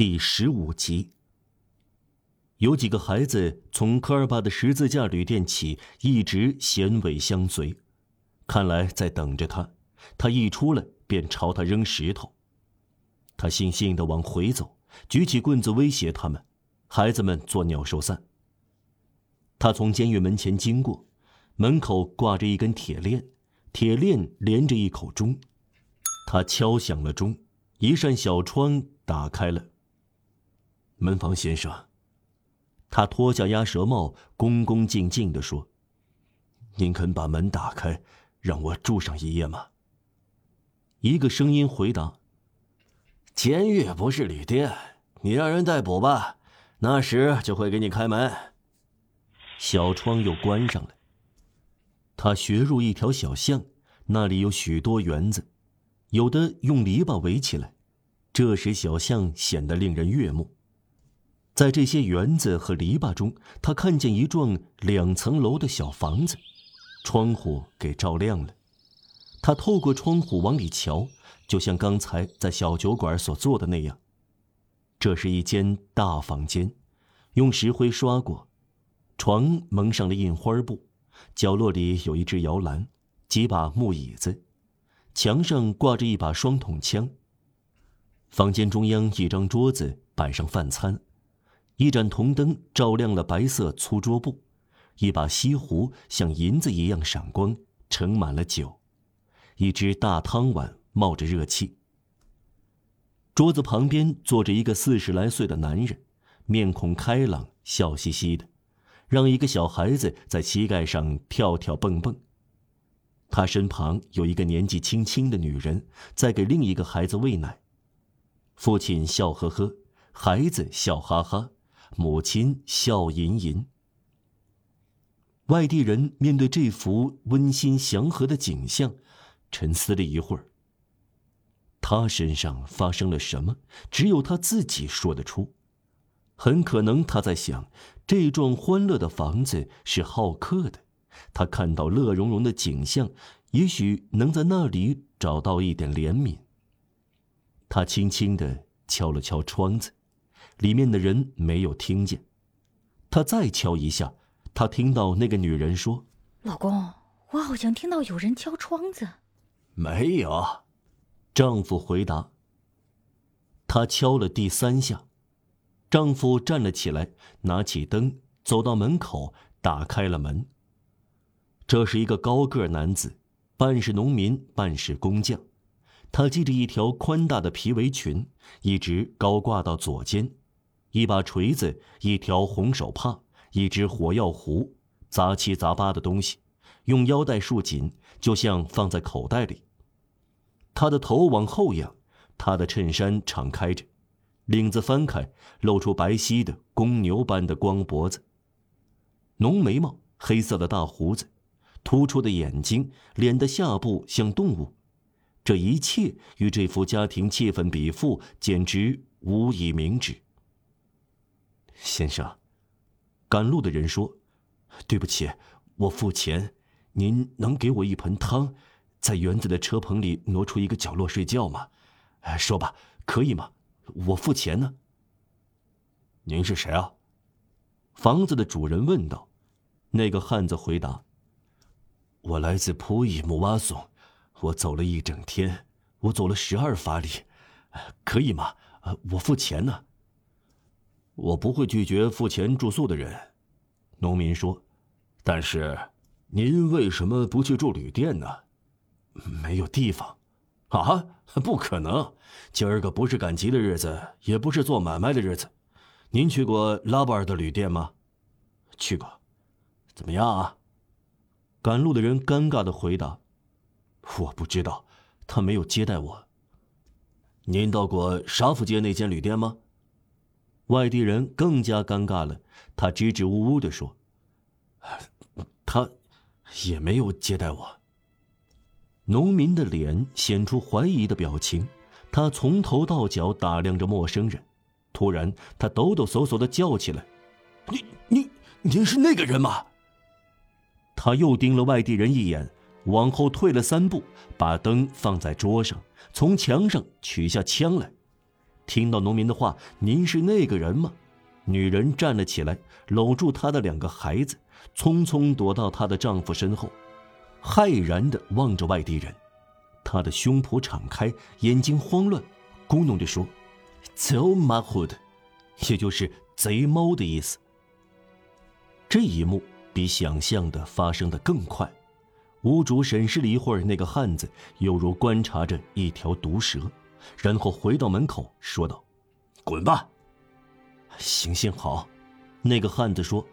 第十五集。有几个孩子从科尔巴的十字架旅店起，一直衔尾相随，看来在等着他。他一出来，便朝他扔石头。他悻悻地往回走，举起棍子威胁他们。孩子们做鸟兽散。他从监狱门前经过，门口挂着一根铁链，铁链连着一口钟。他敲响了钟，一扇小窗打开了。门房先生，他脱下鸭舌帽，恭恭敬敬地说：“您肯把门打开，让我住上一夜吗？”一个声音回答：“监狱不是旅店，你让人逮捕吧，那时就会给你开门。”小窗又关上了。他学入一条小巷，那里有许多园子，有的用篱笆围起来，这使小巷显得令人悦目。在这些园子和篱笆中，他看见一幢两层楼的小房子，窗户给照亮了。他透过窗户往里瞧，就像刚才在小酒馆所做的那样。这是一间大房间，用石灰刷过，床蒙上了印花布，角落里有一只摇篮，几把木椅子，墙上挂着一把双筒枪。房间中央一张桌子摆上饭餐。一盏铜灯照亮了白色粗桌布，一把锡壶像银子一样闪光，盛满了酒，一只大汤碗冒着热气。桌子旁边坐着一个四十来岁的男人，面孔开朗，笑嘻嘻的，让一个小孩子在膝盖上跳跳蹦蹦。他身旁有一个年纪轻轻的女人在给另一个孩子喂奶，父亲笑呵呵，孩子笑哈哈。母亲笑吟吟。外地人面对这幅温馨祥和的景象，沉思了一会儿。他身上发生了什么？只有他自己说得出。很可能他在想，这幢欢乐的房子是好客的。他看到乐融融的景象，也许能在那里找到一点怜悯。他轻轻地敲了敲窗子。里面的人没有听见，他再敲一下，他听到那个女人说：“老公，我好像听到有人敲窗子。”“没有。”丈夫回答。他敲了第三下，丈夫站了起来，拿起灯，走到门口，打开了门。这是一个高个男子，半是农民，半是工匠。他系着一条宽大的皮围裙，一直高挂到左肩。一把锤子，一条红手帕，一只火药壶，杂七杂八的东西，用腰带束紧，就像放在口袋里。他的头往后仰，他的衬衫敞开着，领子翻开，露出白皙的公牛般的光脖子。浓眉毛，黑色的大胡子，突出的眼睛，脸的下部像动物。这一切与这幅家庭气氛比附，简直无以名之。先生，赶路的人说：“对不起，我付钱，您能给我一盆汤，在园子的车棚里挪出一个角落睡觉吗？说吧，可以吗？我付钱呢。”您是谁啊？房子的主人问道。那个汉子回答：“我来自普伊木瓦松，我走了一整天，我走了十二法里，可以吗？我付钱呢。”我不会拒绝付钱住宿的人，农民说。但是，您为什么不去住旅店呢？没有地方。啊，不可能！今儿个不是赶集的日子，也不是做买卖的日子。您去过拉巴尔的旅店吗？去过。怎么样啊？赶路的人尴尬的回答：“我不知道，他没有接待我。”您到过沙福街那间旅店吗？外地人更加尴尬了，他支支吾吾地说：“他也没有接待我。”农民的脸显出怀疑的表情，他从头到脚打量着陌生人，突然他抖抖擞擞的叫起来：“你、你、您是那个人吗？”他又盯了外地人一眼，往后退了三步，把灯放在桌上，从墙上取下枪来。听到农民的话，您是那个人吗？女人站了起来，搂住她的两个孩子，匆匆躲到她的丈夫身后，骇然地望着外地人。她的胸脯敞开，眼睛慌乱，咕哝着说：“走马虎的，也就是贼猫的意思。”这一幕比想象的发生的更快。屋主审视了一会儿那个汉子，犹如观察着一条毒蛇，然后回到门口说道：“滚吧。”行行好，那个汉子说：“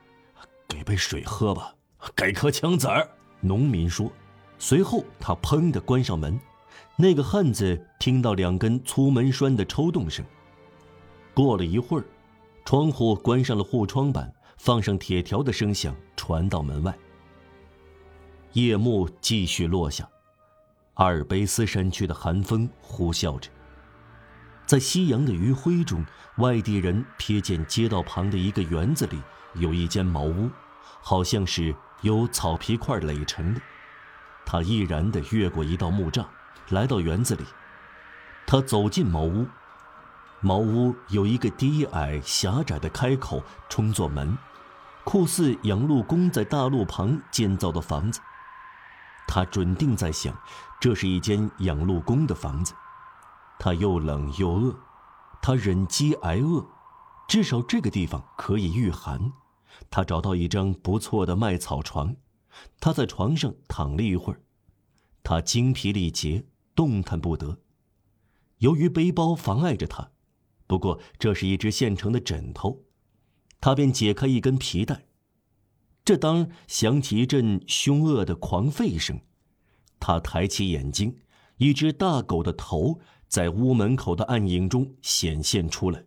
给杯水喝吧，给颗枪子儿。”农民说。随后他砰的关上门。那个汉子听到两根粗门栓的抽动声。过了一会儿，窗户关上了护窗板，放上铁条的声响传到门外。夜幕继续落下，阿尔卑斯山区的寒风呼啸着。在夕阳的余晖中，外地人瞥见街道旁的一个园子里有一间茅屋，好像是由草皮块垒成的。他毅然地越过一道木栅，来到园子里。他走进茅屋，茅屋有一个低矮狭窄的开口充作门，酷似养鹿公在大路旁建造的房子。他准定在想，这是一间养鹿工的房子。他又冷又饿，他忍饥挨饿，至少这个地方可以御寒。他找到一张不错的麦草床，他在床上躺了一会儿。他精疲力竭，动弹不得。由于背包妨碍着他，不过这是一只现成的枕头，他便解开一根皮带。这当响起一阵凶恶的狂吠声，他抬起眼睛，一只大狗的头在屋门口的暗影中显现出来。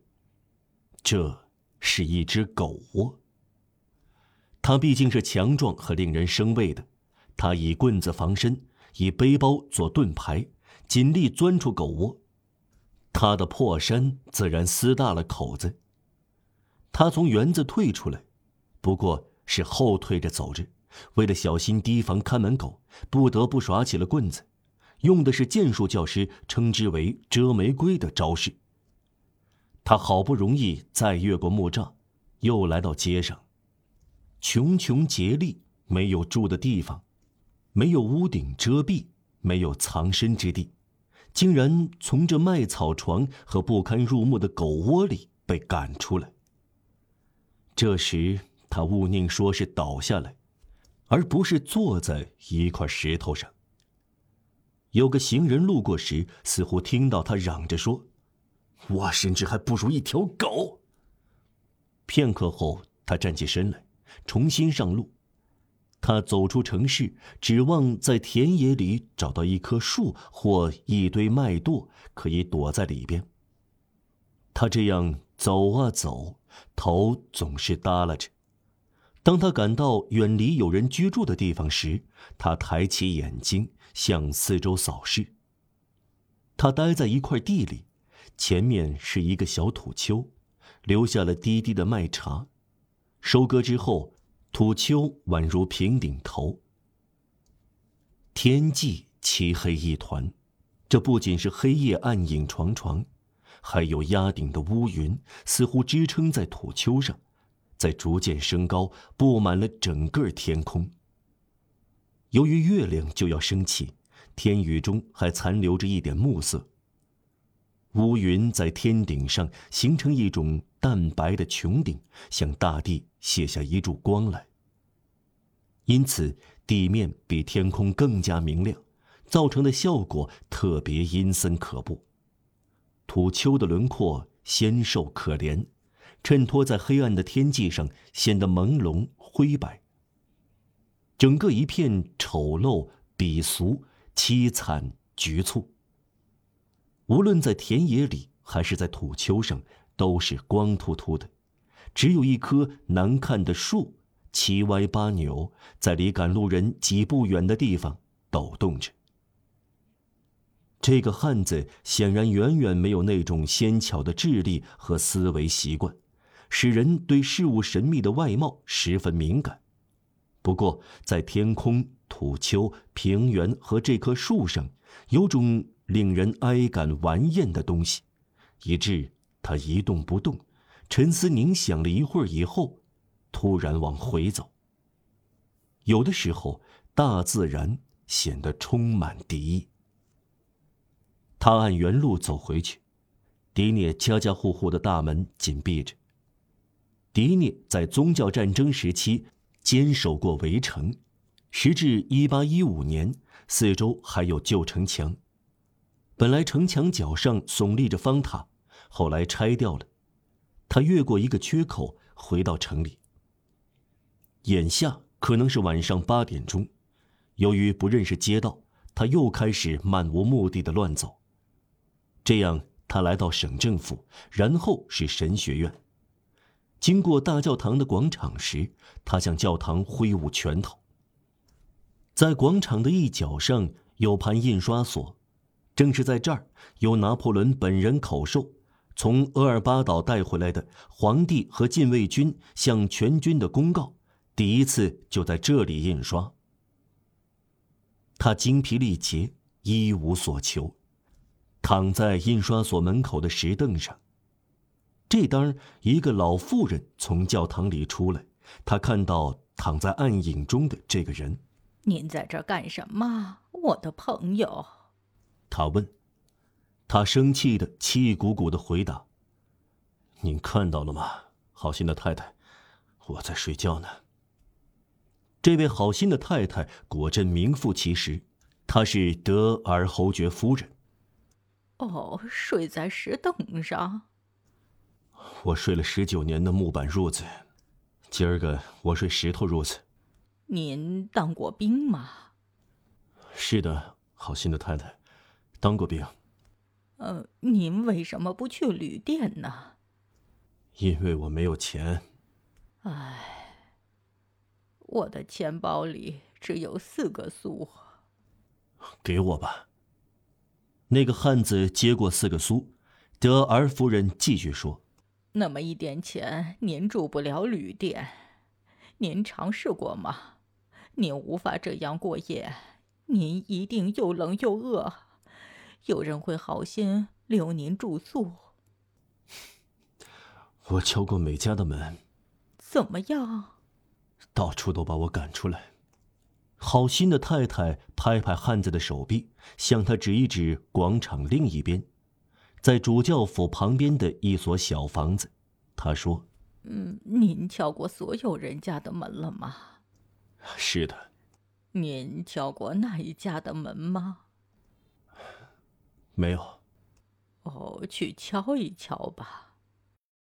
这是一只狗窝。它毕竟是强壮和令人生畏的，他以棍子防身，以背包做盾牌，尽力钻出狗窝。他的破衫自然撕大了口子。他从园子退出来，不过。是后退着走着，为了小心提防看门狗，不得不耍起了棍子，用的是剑术教师称之为“遮玫瑰”的招式。他好不容易再越过木栅，又来到街上，穷穷竭力，没有住的地方，没有屋顶遮蔽，没有藏身之地，竟然从这麦草床和不堪入目的狗窝里被赶出来。这时。他勿宁说是倒下来，而不是坐在一块石头上。有个行人路过时，似乎听到他嚷着说：“我甚至还不如一条狗。”片刻后，他站起身来，重新上路。他走出城市，指望在田野里找到一棵树或一堆麦垛，可以躲在里边。他这样走啊走，头总是耷拉着。当他感到远离有人居住的地方时，他抬起眼睛向四周扫视。他待在一块地里，前面是一个小土丘，留下了低低的麦茬。收割之后，土丘宛如平顶头。天际漆黑一团，这不仅是黑夜暗影幢幢，还有压顶的乌云，似乎支撑在土丘上。在逐渐升高，布满了整个天空。由于月亮就要升起，天宇中还残留着一点暮色。乌云在天顶上形成一种淡白的穹顶，向大地卸下一柱光来。因此，地面比天空更加明亮，造成的效果特别阴森可怖。土丘的轮廓纤瘦可怜。衬托在黑暗的天际上，显得朦胧灰白。整个一片丑陋、鄙俗、凄惨、局促。无论在田野里还是在土丘上，都是光秃秃的，只有一棵难看的树，七歪八扭，在离赶路人几步远的地方抖动着。这个汉子显然远远没有那种纤巧的智力和思维习惯。使人对事物神秘的外貌十分敏感。不过，在天空、土丘、平原和这棵树上，有种令人哀感玩厌的东西，以致他一动不动，沉思冥想了一会儿以后，突然往回走。有的时候，大自然显得充满敌意。他按原路走回去，迪涅家家户户的大门紧闭着。迪涅在宗教战争时期坚守过围城，时至一八一五年，四周还有旧城墙。本来城墙角上耸立着方塔，后来拆掉了。他越过一个缺口，回到城里。眼下可能是晚上八点钟，由于不认识街道，他又开始漫无目的的乱走。这样，他来到省政府，然后是神学院。经过大教堂的广场时，他向教堂挥舞拳头。在广场的一角上有盘印刷所。正是在这儿，由拿破仑本人口授，从厄尔巴岛带回来的皇帝和禁卫军向全军的公告，第一次就在这里印刷。他精疲力竭，一无所求，躺在印刷所门口的石凳上。这当一个老妇人从教堂里出来，她看到躺在暗影中的这个人：“您在这干什么，我的朋友？”他问，他生气的、气鼓鼓的回答：“您看到了吗，好心的太太？我在睡觉呢。”这位好心的太太果真名副其实，她是德尔侯爵夫人。哦，睡在石凳上。我睡了十九年的木板褥子，今儿个我睡石头褥子。您当过兵吗？是的，好心的太太。当过兵。呃，您为什么不去旅店呢？因为我没有钱。唉，我的钱包里只有四个苏。给我吧。那个汉子接过四个苏，德尔夫人继续说：“那么一点钱，您住不了旅店。您尝试过吗？您无法这样过夜，您一定又冷又饿。”有人会好心留您住宿。我敲过每家的门，怎么样？到处都把我赶出来。好心的太太拍拍汉子的手臂，向他指一指广场另一边，在主教府旁边的一所小房子。他说：“嗯，您敲过所有人家的门了吗？”“是的。”“您敲过那一家的门吗？”没有。哦，去敲一敲吧。